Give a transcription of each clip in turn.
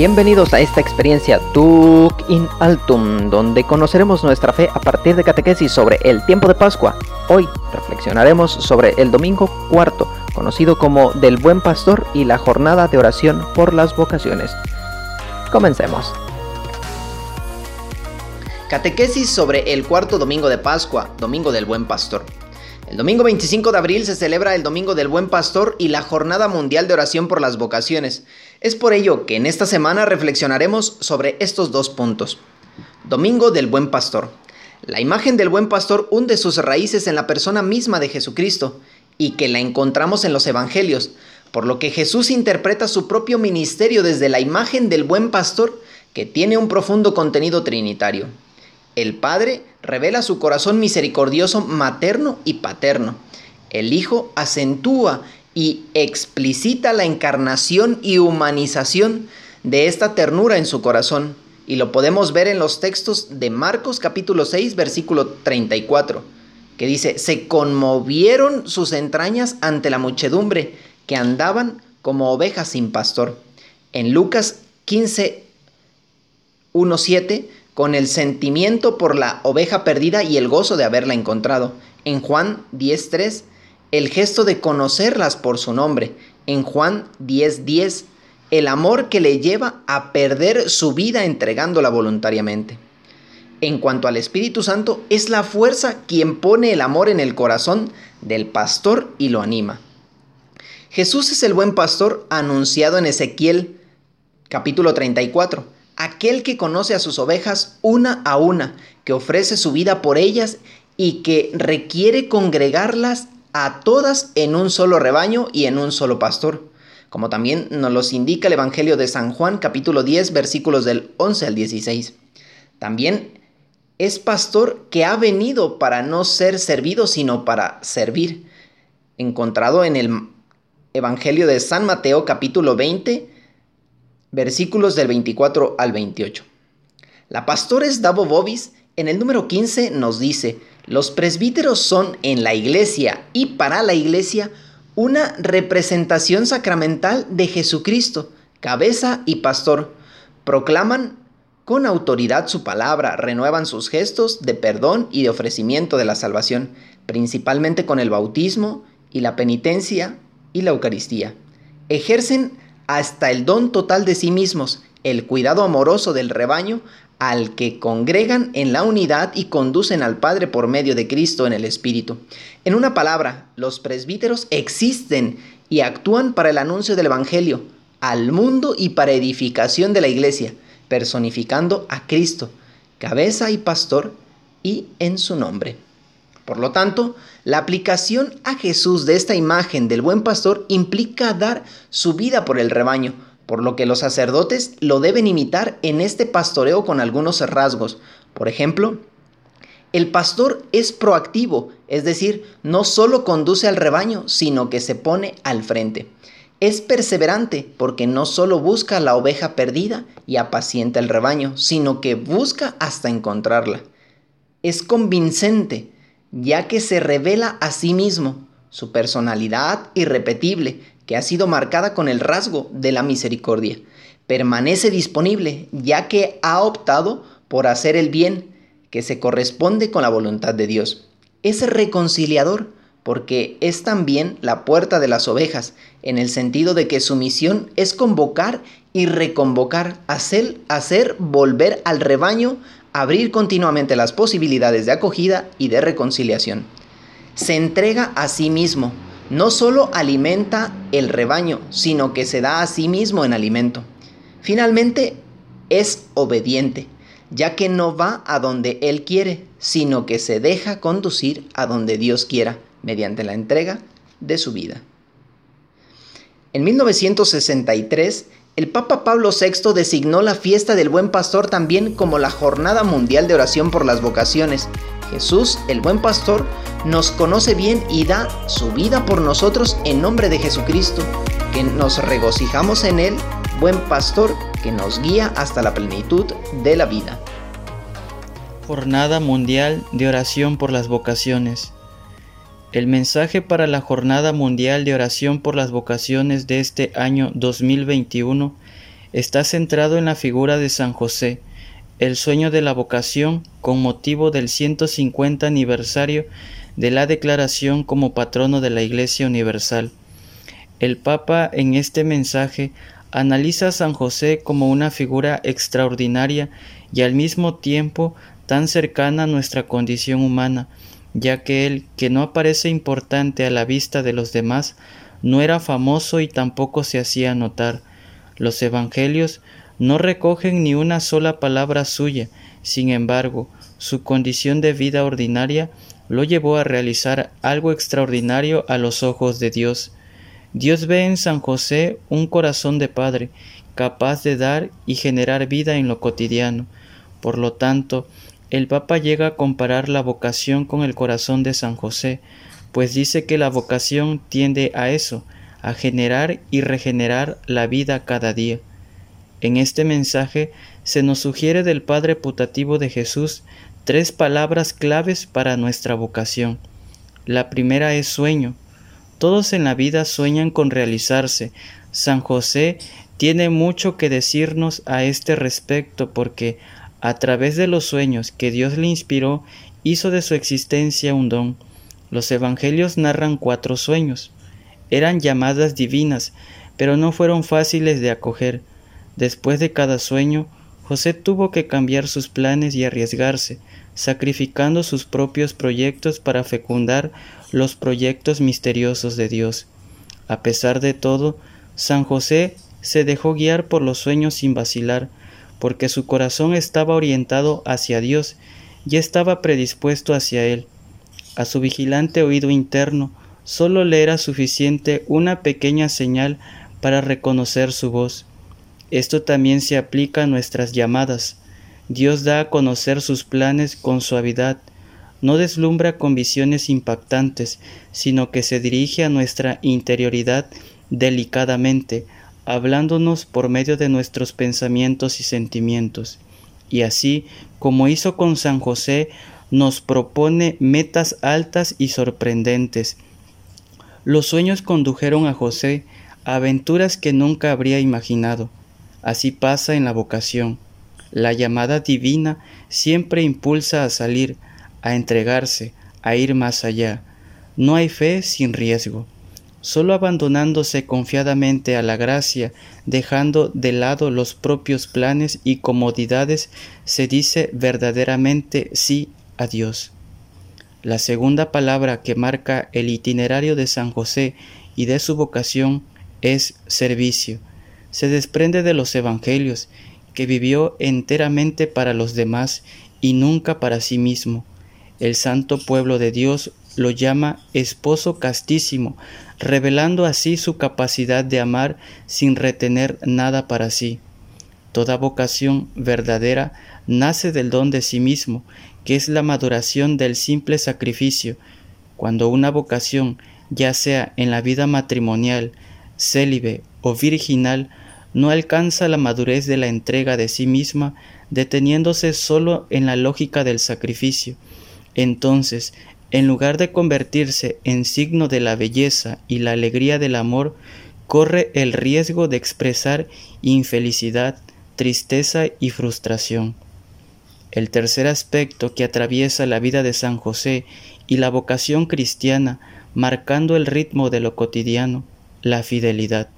Bienvenidos a esta experiencia Tuk in Altum, donde conoceremos nuestra fe a partir de catequesis sobre el tiempo de Pascua. Hoy reflexionaremos sobre el domingo cuarto, conocido como del Buen Pastor y la jornada de oración por las vocaciones. Comencemos. Catequesis sobre el cuarto domingo de Pascua, Domingo del Buen Pastor. El domingo 25 de abril se celebra el Domingo del Buen Pastor y la Jornada Mundial de Oración por las Vocaciones. Es por ello que en esta semana reflexionaremos sobre estos dos puntos. Domingo del Buen Pastor. La imagen del Buen Pastor hunde sus raíces en la persona misma de Jesucristo y que la encontramos en los Evangelios, por lo que Jesús interpreta su propio ministerio desde la imagen del Buen Pastor que tiene un profundo contenido trinitario. El Padre revela su corazón misericordioso materno y paterno. El Hijo acentúa y explicita la encarnación y humanización de esta ternura en su corazón. Y lo podemos ver en los textos de Marcos capítulo 6 versículo 34, que dice, se conmovieron sus entrañas ante la muchedumbre, que andaban como ovejas sin pastor. En Lucas 15, 1, 7, con el sentimiento por la oveja perdida y el gozo de haberla encontrado. En Juan 10.3, el gesto de conocerlas por su nombre. En Juan 10.10, el amor que le lleva a perder su vida entregándola voluntariamente. En cuanto al Espíritu Santo, es la fuerza quien pone el amor en el corazón del pastor y lo anima. Jesús es el buen pastor anunciado en Ezequiel capítulo 34 aquel que conoce a sus ovejas una a una, que ofrece su vida por ellas y que requiere congregarlas a todas en un solo rebaño y en un solo pastor, como también nos los indica el Evangelio de San Juan capítulo 10 versículos del 11 al 16. También es pastor que ha venido para no ser servido, sino para servir, encontrado en el Evangelio de San Mateo capítulo 20 versículos del 24 al 28. La pastores Davo Bobis en el número 15 nos dice, los presbíteros son en la iglesia y para la iglesia una representación sacramental de Jesucristo, cabeza y pastor. Proclaman con autoridad su palabra, renuevan sus gestos de perdón y de ofrecimiento de la salvación, principalmente con el bautismo y la penitencia y la Eucaristía. Ejercen hasta el don total de sí mismos, el cuidado amoroso del rebaño, al que congregan en la unidad y conducen al Padre por medio de Cristo en el Espíritu. En una palabra, los presbíteros existen y actúan para el anuncio del Evangelio al mundo y para edificación de la iglesia, personificando a Cristo, cabeza y pastor, y en su nombre. Por lo tanto, la aplicación a Jesús de esta imagen del buen pastor implica dar su vida por el rebaño, por lo que los sacerdotes lo deben imitar en este pastoreo con algunos rasgos. Por ejemplo, el pastor es proactivo, es decir, no solo conduce al rebaño, sino que se pone al frente. Es perseverante porque no solo busca la oveja perdida y apacienta el rebaño, sino que busca hasta encontrarla. Es convincente ya que se revela a sí mismo, su personalidad irrepetible, que ha sido marcada con el rasgo de la misericordia. Permanece disponible, ya que ha optado por hacer el bien, que se corresponde con la voluntad de Dios. Es reconciliador, porque es también la puerta de las ovejas, en el sentido de que su misión es convocar y reconvocar, hacer, hacer volver al rebaño abrir continuamente las posibilidades de acogida y de reconciliación. Se entrega a sí mismo, no solo alimenta el rebaño, sino que se da a sí mismo en alimento. Finalmente, es obediente, ya que no va a donde Él quiere, sino que se deja conducir a donde Dios quiera, mediante la entrega de su vida. En 1963, el Papa Pablo VI designó la fiesta del Buen Pastor también como la Jornada Mundial de Oración por las Vocaciones. Jesús, el Buen Pastor, nos conoce bien y da su vida por nosotros en nombre de Jesucristo, que nos regocijamos en Él, Buen Pastor, que nos guía hasta la plenitud de la vida. Jornada Mundial de Oración por las Vocaciones. El mensaje para la Jornada Mundial de Oración por las Vocaciones de este año 2021 está centrado en la figura de San José, el sueño de la vocación con motivo del 150 aniversario de la declaración como patrono de la Iglesia Universal. El Papa en este mensaje analiza a San José como una figura extraordinaria y al mismo tiempo tan cercana a nuestra condición humana, ya que él, que no aparece importante a la vista de los demás, no era famoso y tampoco se hacía notar. Los evangelios no recogen ni una sola palabra suya, sin embargo, su condición de vida ordinaria lo llevó a realizar algo extraordinario a los ojos de Dios. Dios ve en San José un corazón de padre, capaz de dar y generar vida en lo cotidiano. Por lo tanto, el Papa llega a comparar la vocación con el corazón de San José, pues dice que la vocación tiende a eso, a generar y regenerar la vida cada día. En este mensaje se nos sugiere del Padre putativo de Jesús tres palabras claves para nuestra vocación. La primera es sueño. Todos en la vida sueñan con realizarse. San José tiene mucho que decirnos a este respecto porque a través de los sueños que Dios le inspiró hizo de su existencia un don. Los evangelios narran cuatro sueños. Eran llamadas divinas, pero no fueron fáciles de acoger. Después de cada sueño, José tuvo que cambiar sus planes y arriesgarse, sacrificando sus propios proyectos para fecundar los proyectos misteriosos de Dios. A pesar de todo, San José se dejó guiar por los sueños sin vacilar, porque su corazón estaba orientado hacia Dios y estaba predispuesto hacia Él. A su vigilante oído interno solo le era suficiente una pequeña señal para reconocer su voz. Esto también se aplica a nuestras llamadas. Dios da a conocer sus planes con suavidad, no deslumbra con visiones impactantes, sino que se dirige a nuestra interioridad delicadamente, hablándonos por medio de nuestros pensamientos y sentimientos. Y así, como hizo con San José, nos propone metas altas y sorprendentes. Los sueños condujeron a José a aventuras que nunca habría imaginado. Así pasa en la vocación. La llamada divina siempre impulsa a salir, a entregarse, a ir más allá. No hay fe sin riesgo. Solo abandonándose confiadamente a la gracia, dejando de lado los propios planes y comodidades, se dice verdaderamente sí a Dios. La segunda palabra que marca el itinerario de San José y de su vocación es servicio. Se desprende de los evangelios que vivió enteramente para los demás y nunca para sí mismo. El santo pueblo de Dios lo llama esposo castísimo, revelando así su capacidad de amar sin retener nada para sí. Toda vocación verdadera nace del don de sí mismo, que es la maduración del simple sacrificio. Cuando una vocación, ya sea en la vida matrimonial, célibe o virginal, no alcanza la madurez de la entrega de sí misma, deteniéndose solo en la lógica del sacrificio. Entonces, en lugar de convertirse en signo de la belleza y la alegría del amor, corre el riesgo de expresar infelicidad, tristeza y frustración. El tercer aspecto que atraviesa la vida de San José y la vocación cristiana, marcando el ritmo de lo cotidiano, la fidelidad.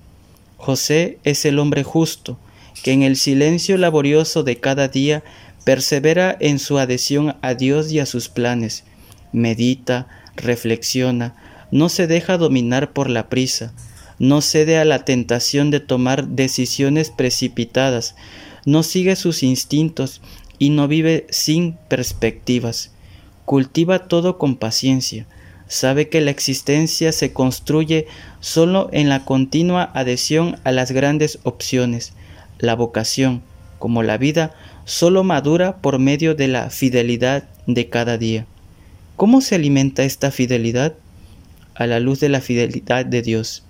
José es el hombre justo, que en el silencio laborioso de cada día persevera en su adhesión a Dios y a sus planes, medita, reflexiona, no se deja dominar por la prisa, no cede a la tentación de tomar decisiones precipitadas, no sigue sus instintos y no vive sin perspectivas. Cultiva todo con paciencia, sabe que la existencia se construye solo en la continua adhesión a las grandes opciones. La vocación, como la vida, solo madura por medio de la fidelidad de cada día. ¿Cómo se alimenta esta fidelidad? A la luz de la fidelidad de Dios.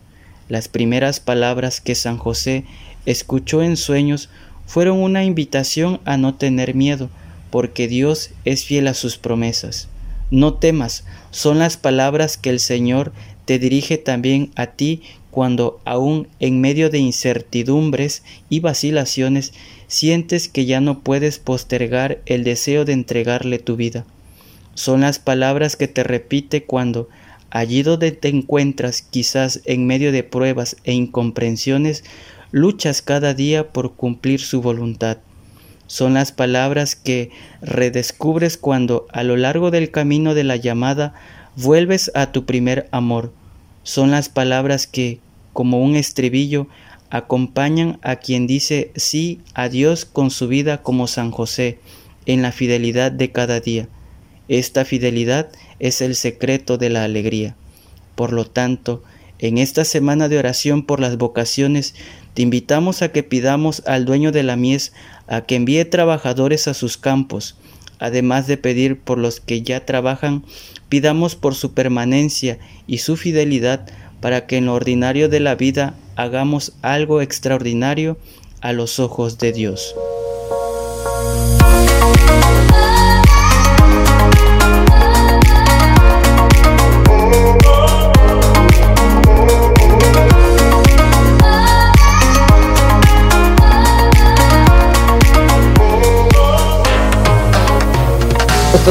Las primeras palabras que San José escuchó en sueños fueron una invitación a no tener miedo, porque Dios es fiel a sus promesas. No temas, son las palabras que el Señor te dirige también a ti cuando aún en medio de incertidumbres y vacilaciones sientes que ya no puedes postergar el deseo de entregarle tu vida. Son las palabras que te repite cuando, allí donde te encuentras quizás en medio de pruebas e incomprensiones, luchas cada día por cumplir su voluntad. Son las palabras que redescubres cuando a lo largo del camino de la llamada vuelves a tu primer amor. Son las palabras que, como un estribillo, acompañan a quien dice sí a Dios con su vida como San José, en la fidelidad de cada día. Esta fidelidad es el secreto de la alegría. Por lo tanto, en esta semana de oración por las vocaciones, te invitamos a que pidamos al dueño de la mies a que envíe trabajadores a sus campos. Además de pedir por los que ya trabajan, pidamos por su permanencia y su fidelidad para que en lo ordinario de la vida hagamos algo extraordinario a los ojos de Dios.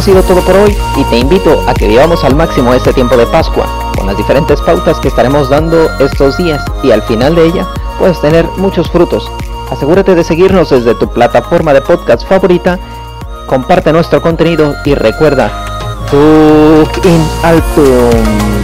Ha sido todo por hoy y te invito a que vivamos al máximo este tiempo de Pascua, con las diferentes pautas que estaremos dando estos días y al final de ella puedes tener muchos frutos. Asegúrate de seguirnos desde tu plataforma de podcast favorita, comparte nuestro contenido y recuerda, Duc in Altum.